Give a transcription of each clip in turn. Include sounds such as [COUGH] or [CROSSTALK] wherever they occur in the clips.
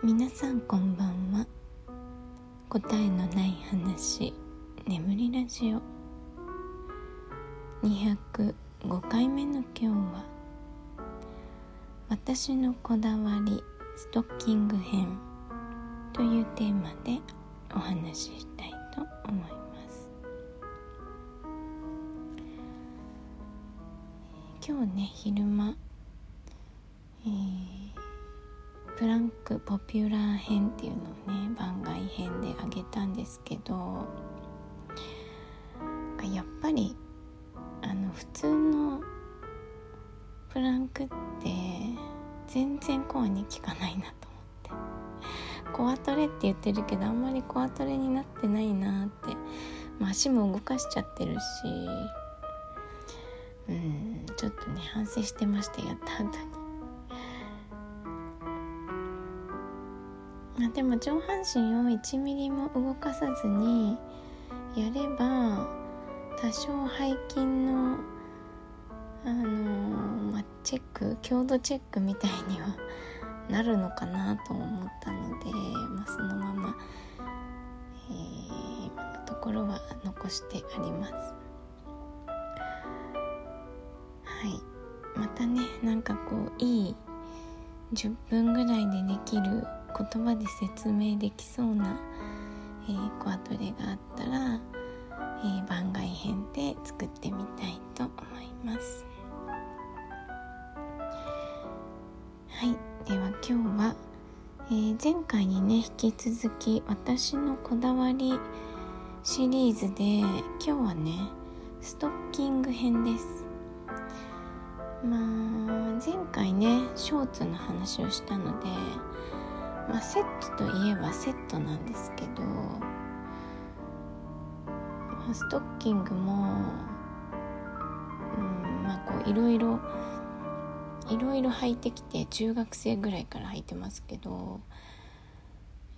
皆さんこんばんは。答えのない話眠りラジオ。205回目の今日は私のこだわりストッキング編というテーマでお話ししたいと思います。今日ね昼間えープランクポピュラー編っていうのをね番外編であげたんですけどやっぱりあの普通のプランクって全然コアに効かないなと思ってコアトレって言ってるけどあんまりコアトレになってないなって、まあ、足も動かしちゃってるしうんちょっとね反省してましたやった後に。まあ、でも上半身を1ミリも動かさずにやれば多少背筋のあのー、まあ、チェック強度チェックみたいには [LAUGHS] なるのかなと思ったので、まあ、そのまま、えー、今のところは残してあります。はいまたねなんかこういい10分ぐらいでできる言葉で説明できそうな、えー、コアトレがあったら、えー、番外編で作ってみたいと思います。はい。では今日は、えー、前回にね引き続き私のこだわりシリーズで今日はねストッキング編です。まあ前回ねショーツの話をしたのでまあ、セットといえばセットなんですけど、まあ、ストッキングも、うん、まあこういろいろいろいろ履いてきて中学生ぐらいから履いてますけど、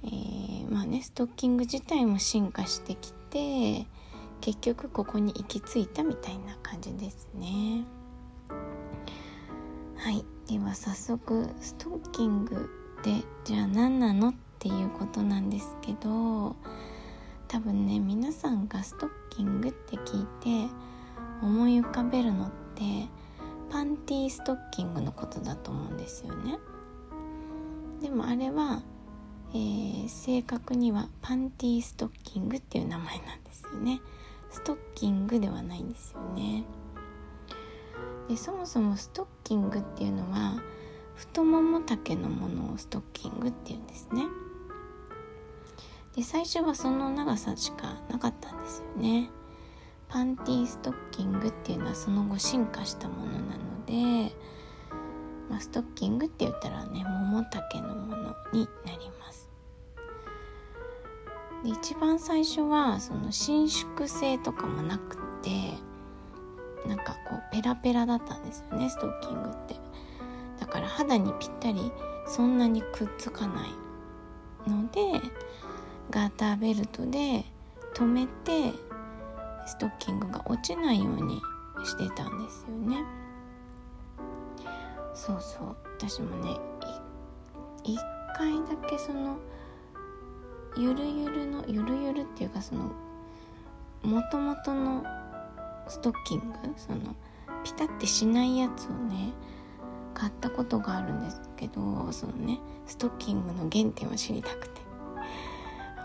えー、まあねストッキング自体も進化してきて結局ここに行き着いたみたいな感じですね。はい。では早速ストッキングってじゃあ何なのっていうことなんですけど多分ね皆さんがストッキングって聞いて思い浮かべるのってパンティーストッキングのことだと思うんですよね。でもあれは、えー、正確にはパンティーストッキングっていう名前なんですよね。ストッキングではないんですよね。でそもそもストッキングっていうのは太もも丈のものをストッキングっていうんですね。で最初はその長さしかなかったんですよね。パンティーストッキングっていうのはその後進化したものなので、まあ、ストッキングって言ったらね桃丈のものになります。で一番最初はその伸縮性とかもなくてなんかこうペラペラだったんですよねストッキングって。から肌にぴったりそんなにくっつかないのでガーターベルトで留めてストッキングが落ちないようにしてたんですよね。そうそう。私もね一回だけそのゆるゆるのゆるゆるっていうかそのもともとのストッキングそのピタってしないやつをね買ったことがあるんですけどそのねストッキングの原点を知りたくて。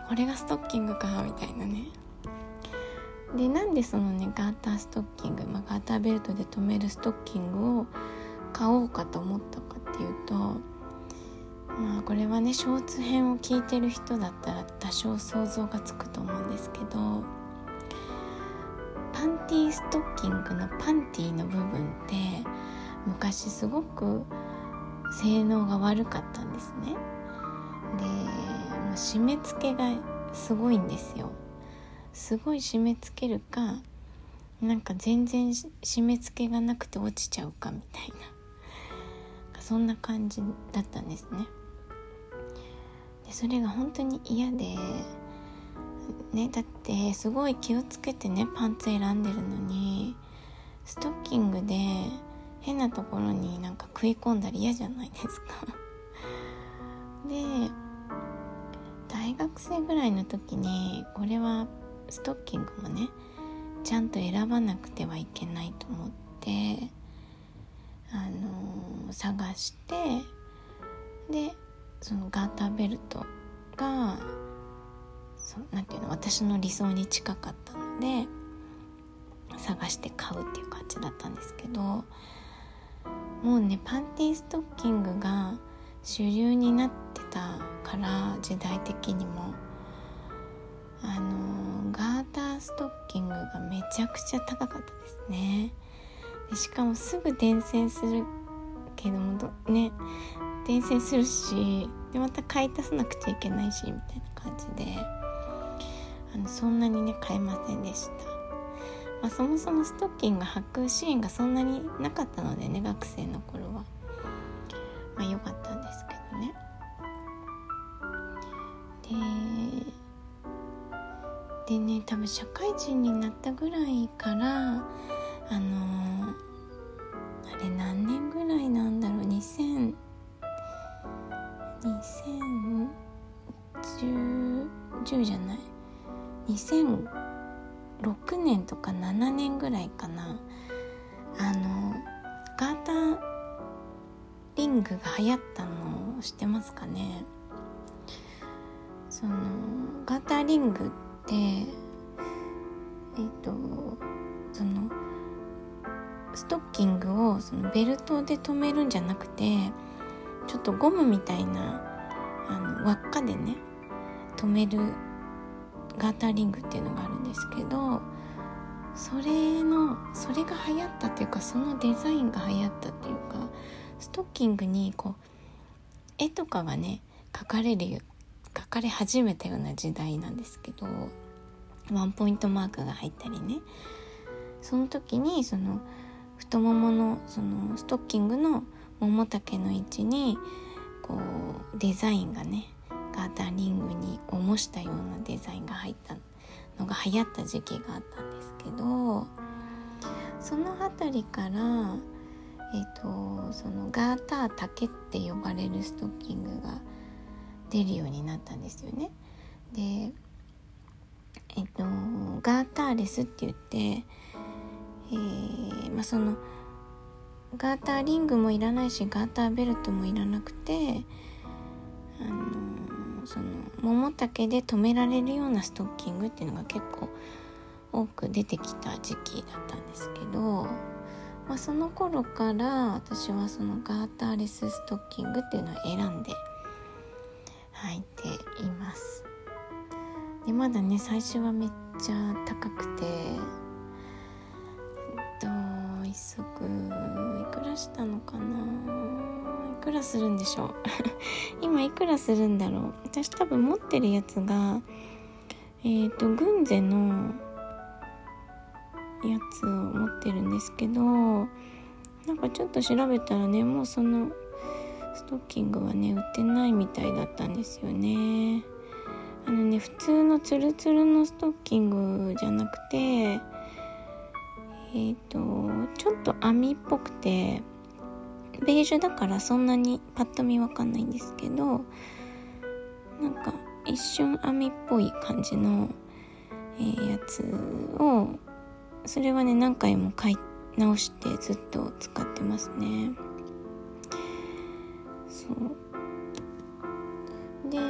これがストッキングかみたいなね。でなんでそのねガーターストッキング、まあ、ガーターベルトで留めるストッキングを買おうかと思ったかっていうとまあこれはねショーツ編を聞いてる人だったら多少想像がつくと思うんですけどパンティーストッキングのパンティーの部分って昔すごく性能が悪かったんですね。でもう締め付けがすごいんですよ。すごい締め付けるかなんか全然締め付けがなくて落ちちゃうかみたいな。そんな感じだったんですね。でそれが本当に嫌でねだってすごい気をつけてねパンツ選んでるのにストッキングで変なところになんか食い込んだり嫌じゃないですか。[LAUGHS] で大学生ぐらいの時にこれはストッキングもねちゃんと選ばなくてはいけないと思ってあのー、探してでそのガーターベルトがそなんていうの私の理想に近かったので探して買うっていう感じだったんですけどもうねパンティーストッキングが主流になってたから時代的にも。あのガーターストッキングがめちゃくちゃ高かったですね。でしかもすぐ伝染するけどもね伝染するしでまた買い足さなくちゃいけないしみたいな感じで。あのそんなにね買えませんでした、まあ、そもそもストッキング履くシーンがそんなになかったのでね学生の頃は。まあ良かったんですけどね。ででね多分社会人になったぐらいからあのー、あれ何年ぐらいなんだろう？2000 2010じゃない？6年とか7年ぐらいかな。あのガーターリングが流行ったのを知ってますかね？そのガーターリングってえっ、とそのストッキングをそのベルトで留めるんじゃなくてちょっとゴムみたいなあの輪っかでね留めるガーターリングっていうのがあるんですけどそれのそれが流行ったっていうかそのデザインが流行ったっていうかストッキングにこう絵とかがね描かれる描かれ始めたような時代なんですけどワンポイントマークが入ったりね。その時にその太もものそのストッキングのもも丈の位置にこうデザインがねガーターリングに模したようなデザインが入ったのが流行った時期があったんですけどその辺りから、えーと、そのガーター丈って呼ばれるストッキングが出るようになったんですよね。でえっ、ー、とガーターレスって言って、えー、まあ、そのガーターリングもいらないしガーターベルトもいらなくてその桃丈で留められるようなストッキングっていうのが結構多く出てきた時期だったんですけど、まあ、その頃から私はそのガーターレスストッキングっていうのを選んで履いています。でまだね最初はめっちゃ高くてえっと1足いくらしたのかな？らするんでしょう？[LAUGHS] 今いくらするんだろう？私多分持ってるやつがえっ、ー、とグンゼのやつを持ってるんですけどなんかちょっと調べたらねもうそのストッキングはね売ってないみたいだったんですよね。あのね普通のツルツルのストッキングじゃなくてえっ、ー、とちょっと網っぽくてベージュだからそんなにパッと見わかんないんですけどなんか一瞬網っぽい感じの、えー、やつをそれはね何回も買い直してずっと使ってますね。そう。でえっ、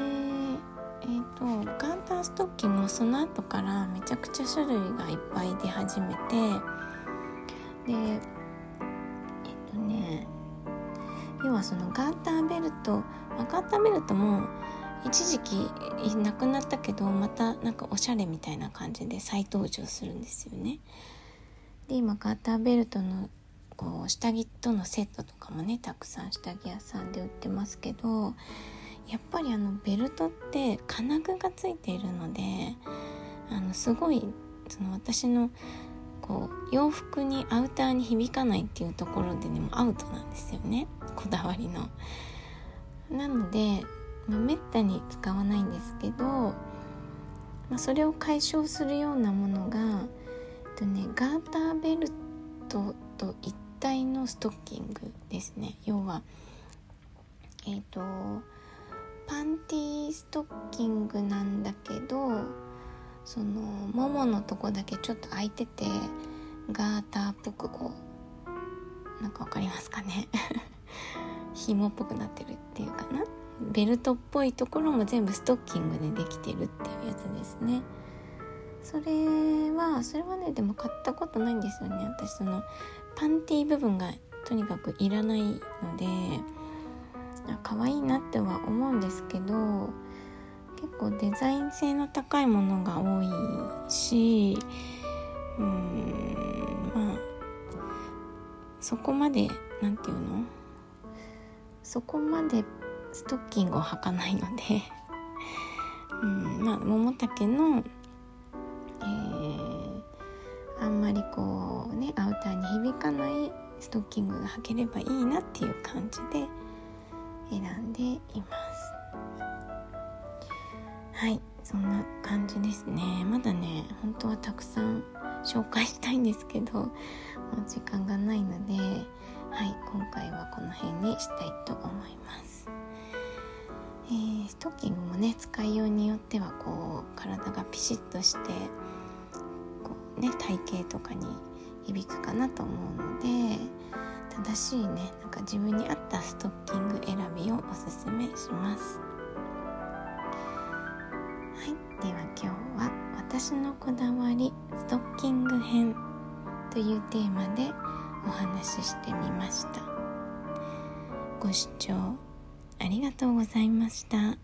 ー、とガーターストッキングもその後からめちゃくちゃ種類がいっぱい出始めてで要はそのガーターベルト、まあ、ガーターベルトも一時期なくなったけどまたなんかおしゃれみたいな感じで再登場するんですよね。で今ガーターベルトのこう下着とのセットとかもねたくさん下着屋さんで売ってますけどやっぱりあのベルトって金具がついているのであのすごいその私のこう洋服にアウターに響かないっていうところでねもアウトなんですよねこだわりの。なので、まあ、めったに使わないんですけど、まあ、それを解消するようなものが、えっとね、ガーターベルトと一体のストッキングですね要はえっ、ー、とパンティーストッキングなんだけどそのもものとこだけちょっと開いててガーターっぽくこうなんか分かりますかね？[LAUGHS] 紐っぽくなってるっていうかな？ベルトっぽいところも全部ストッキングでできてるっていうやつですね。それはそれはねでも買ったことないんですよね。私そのパンティー部分がとにかくいらないので可愛いなっては思うんですけど結構デザイン性の高いものが多いしうんまあそこまで何て言うの？そこまでストッキングを履かないので [LAUGHS] うんまあ桃竹の、えー、あんまりこうねアウターに響かないストッキングが履ければいいなっていう感じで選んでいます。はいそんな感じですね。まだね本当はたくさん紹介したいんですけどもう時間がないのではい今回はこの辺にしたいと思います。えー、ストッキングもね使いようによってはこう体がピシッとしてこうね体型とかに響くかなと思うので正しいねなんか自分に合ったストッキング選私のこだわりストッキング編」というテーマでお話ししてみましたご視聴ありがとうございました。